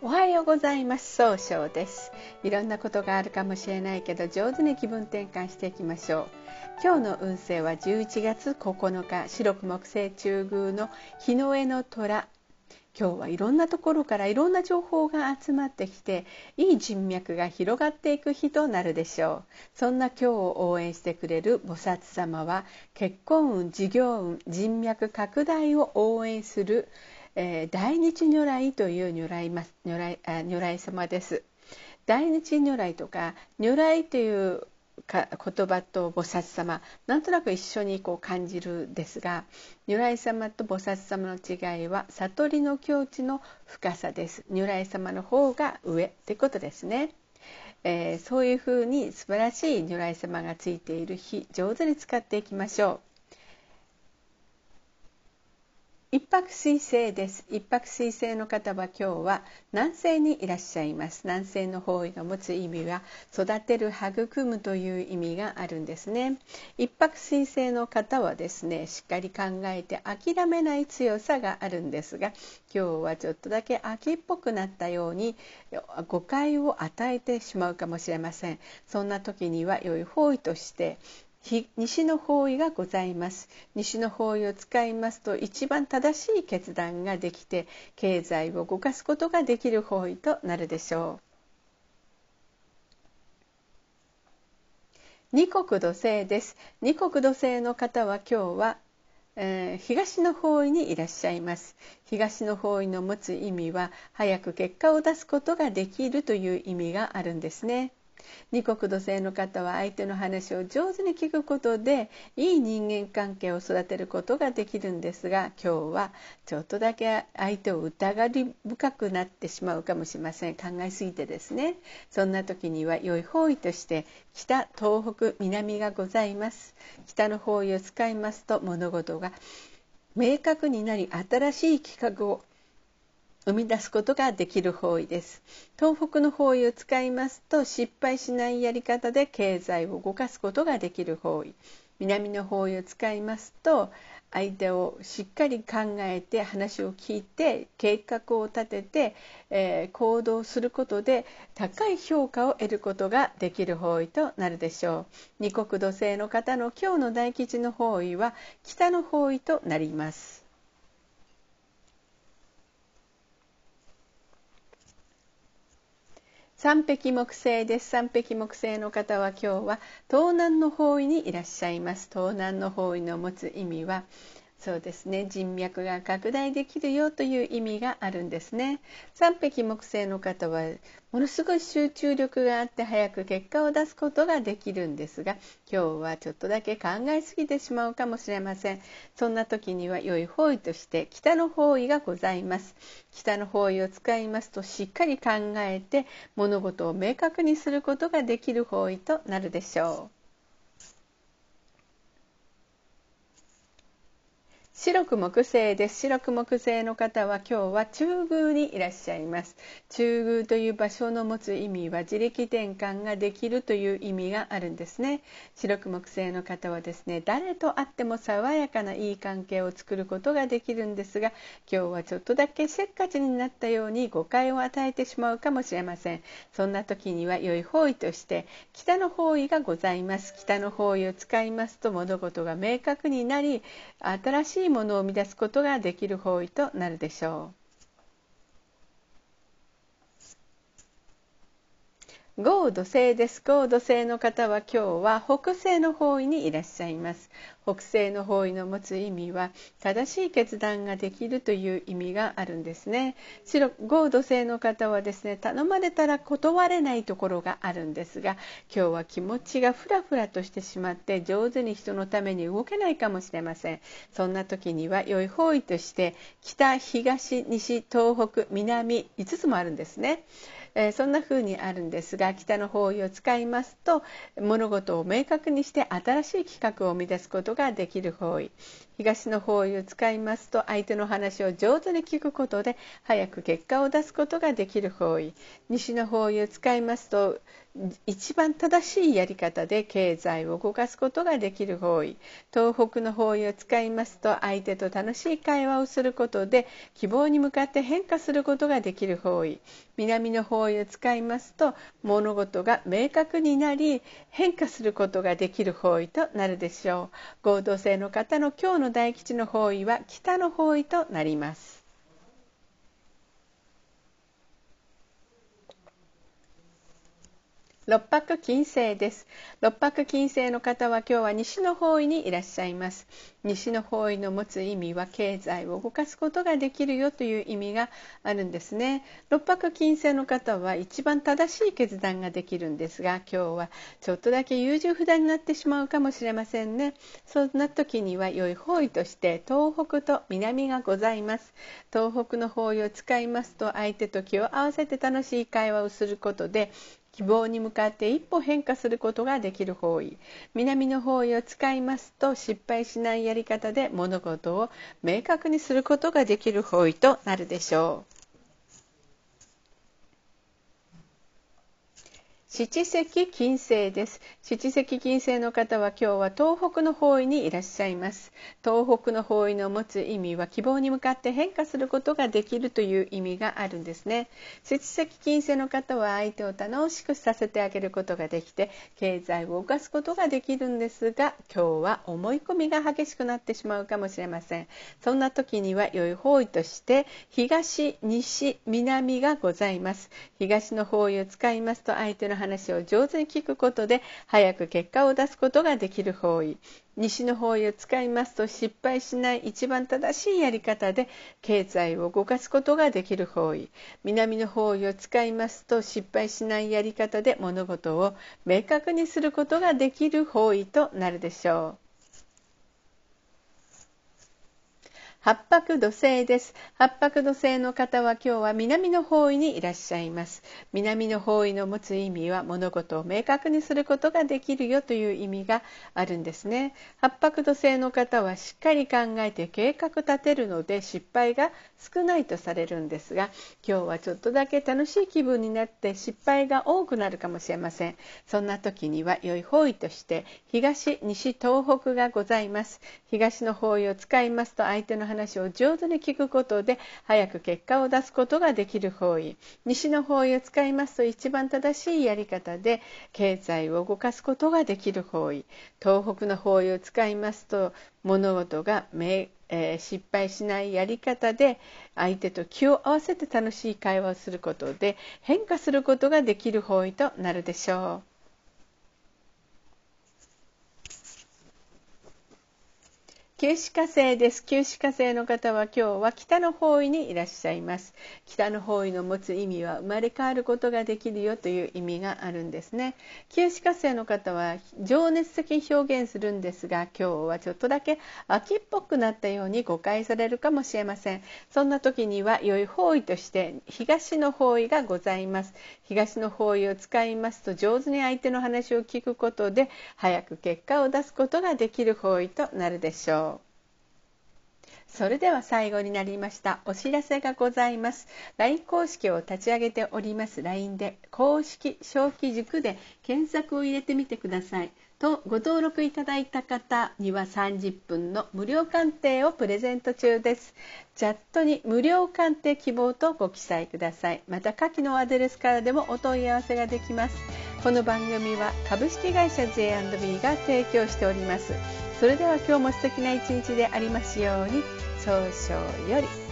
おはようございます。総称です。いろんなことがあるかもしれないけど上手に気分転換していきましょう。今日の運勢は11月9日白く木星中宮の日の絵の虎。今日はいろんなところからいろんな情報が集まってきていい人脈が広がっていく日となるでしょう。そんな今日を応援してくれる菩薩様は結婚運事業運人脈拡大を応援するえー、大日如来という如来如来あ如来様です。大日如来とか如来というか言葉と菩薩様なんとなく一緒にこう感じるですが如来様と菩薩様の違いは悟りの境地の深さです。如来様の方が上ってことですね、えー、そういうふうに素晴らしい如来様がついている日上手に使っていきましょう。一泊水星です。一泊水星の方は今日は南西にいらっしゃいます。南西の方位が持つ意味は育てる育むという意味があるんですね。一泊水星の方はですねしっかり考えて諦めない強さがあるんですが今日はちょっとだけ秋っぽくなったように誤解を与えてしまうかもしれません。そんな時には良い方位として西の方位がございます。西の方位を使いますと一番正しい決断ができて経済を動かすことができる方位となるでしょう。二国土星です。二国土星の方は今日は、えー、東の方位にいらっしゃいます。東の方位の持つ意味は早く結果を出すことができるという意味があるんですね。二国土星の方は相手の話を上手に聞くことでいい人間関係を育てることができるんですが今日はちょっとだけ相手を疑り深くなってしまうかもしれません。考えすぎてですね。そんな時には良い方位として北東北南がございます。北の方位を使いますと物事が明確になり新しい企画を生み出すことができる方位です。東北の方位を使いますと失敗しないやり方で経済を動かすことができる方位。南の方位を使いますと相手をしっかり考えて話を聞いて計画を立てて、えー、行動することで高い評価を得ることができる方位となるでしょう。二国土星の方の今日の大吉の方位は北の方位となります。三匹木星です。三匹木星の方は今日は東南の方位にいらっしゃいます。東南の方位の持つ意味はそうですね。人脈が拡大できるよという意味があるんですね。三匹木星の方はものすごい集中力があって早く結果を出すことができるんですが今日はちょっとだけ考えすぎてしまうかもしれません。そんな時には良い方位として北の方位がございます。北の方位を使いますとしっかり考えて物事を明確にすることができる方位となるでしょう。白く木星です。白く木星の方は今日は中宮にいらっしゃいます。中宮という場所の持つ意味は自力転換ができるという意味があるんですね。白く木星の方はですね誰と会っても爽やかないい関係を作ることができるんですが今日はちょっとだけせっかちになったように誤解を与えてしまうかもしれません。そんな時には良い方位として北の方位がございます。北の方位を使いますと物事が明確になり新しいいものを生み出すことができる方位となるでしょう。豪土星です。豪土星の方は今日は北西の方位にいらっしゃいます。北西の方位の持つ意味は正しい決断ができるという意味があるんですね。白豪土星の方はですね、頼まれたら断れないところがあるんですが、今日は気持ちがふらふらとしてしまって上手に人のために動けないかもしれません。そんな時には良い方位として北、東、西、東北、南5つもあるんですね。えー、そんな風にあるんですが北の方位を使いますと物事を明確にして新しい企画を生み出すことができる方位。東の方位を使いますと相手の話を上手に聞くことで早く結果を出すことができる方位。西の方位を使いますと一番正しいやり方で経済を動かすことができる方位。東北の方位を使いますと相手と楽しい会話をすることで希望に向かって変化することができる方位。南の方位を使いますと物事が明確になり変化することができる方位となるでしょう。合同性の方の今日の大吉の方位は北の方位となります。六白金星です。六白金星の方は今日は西の方位にいらっしゃいます。西の方位の持つ意味は経済を動かすことができるよという意味があるんですね。六白金星の方は一番正しい決断ができるんですが今日はちょっとだけ優柔不断になってしまうかもしれませんね。そんな時には良い方位として東北と南がございます。東北の方位を使いますと相手と気を合わせて楽しい会話をすることで希望に向かって一歩変化することができる方位南の方位を使いますと失敗しないやり方で物事を明確にすることができる方位となるでしょう。七石金星です。七石金星の方は今日は東北の方位にいらっしゃいます。東北の方位の持つ意味は希望に向かって変化することができるという意味があるんですね。七石金星の方は相手を楽しくさせてあげることができて経済を動かすことができるんですが今日は思い込みが激しくなってしまうかもしれません。そんな時には良い方位として東西南がございます。東の方位を使いますと相手の話を上手に聞くことで早く結果を出すことができる方位西の方位を使いますと失敗しない一番正しいやり方で経済を動かすことができる方位南の方位を使いますと失敗しないやり方で物事を明確にすることができる方位となるでしょう。八白土星です。八白土星の方は今日は南の方位にいらっしゃいます。南の方位の持つ意味は物事を明確にすることができるよという意味があるんですね。八白土星の方はしっかり考えて計画立てるので失敗が少ないとされるんですが今日はちょっとだけ楽しい気分になって失敗が多くなるかもしれません。そんな時には良い方位として東西東北がございます。東の方位を使いますと相手の話話を上手に聞くことで早く結果を出すことができる方位西の方位を使いますと一番正しいやり方で経済を動かすことができる方位東北の方位を使いますと物事が明え、失敗しないやり方で相手と気を合わせて楽しい会話をすることで変化することができる方位となるでしょう。九死火星です。九死火星の方は今日は北の方位にいらっしゃいます。北の方位の持つ意味は生まれ変わることができるよという意味があるんですね。九死火星の方は情熱的に表現するんですが今日はちょっとだけ秋っぽくなったように誤解されるかもしれません。そんな時には良い方位として東の方位がございます。東の方位を使いますと上手に相手の話を聞くことで早く結果を出すことができる方位となるでしょう。それでは最後になりましたお知らせがございます。LINE 公式を立ち上げております。LINE で公式小規塾で検索を入れてみてください。とご登録いただいた方には30分の無料鑑定をプレゼント中です。チャットに無料鑑定希望とご記載ください。また下記のアドレスからでもお問い合わせができます。この番組は株式会社 J&B が提供しております。それでは今日も素敵な一日でありますように早々より。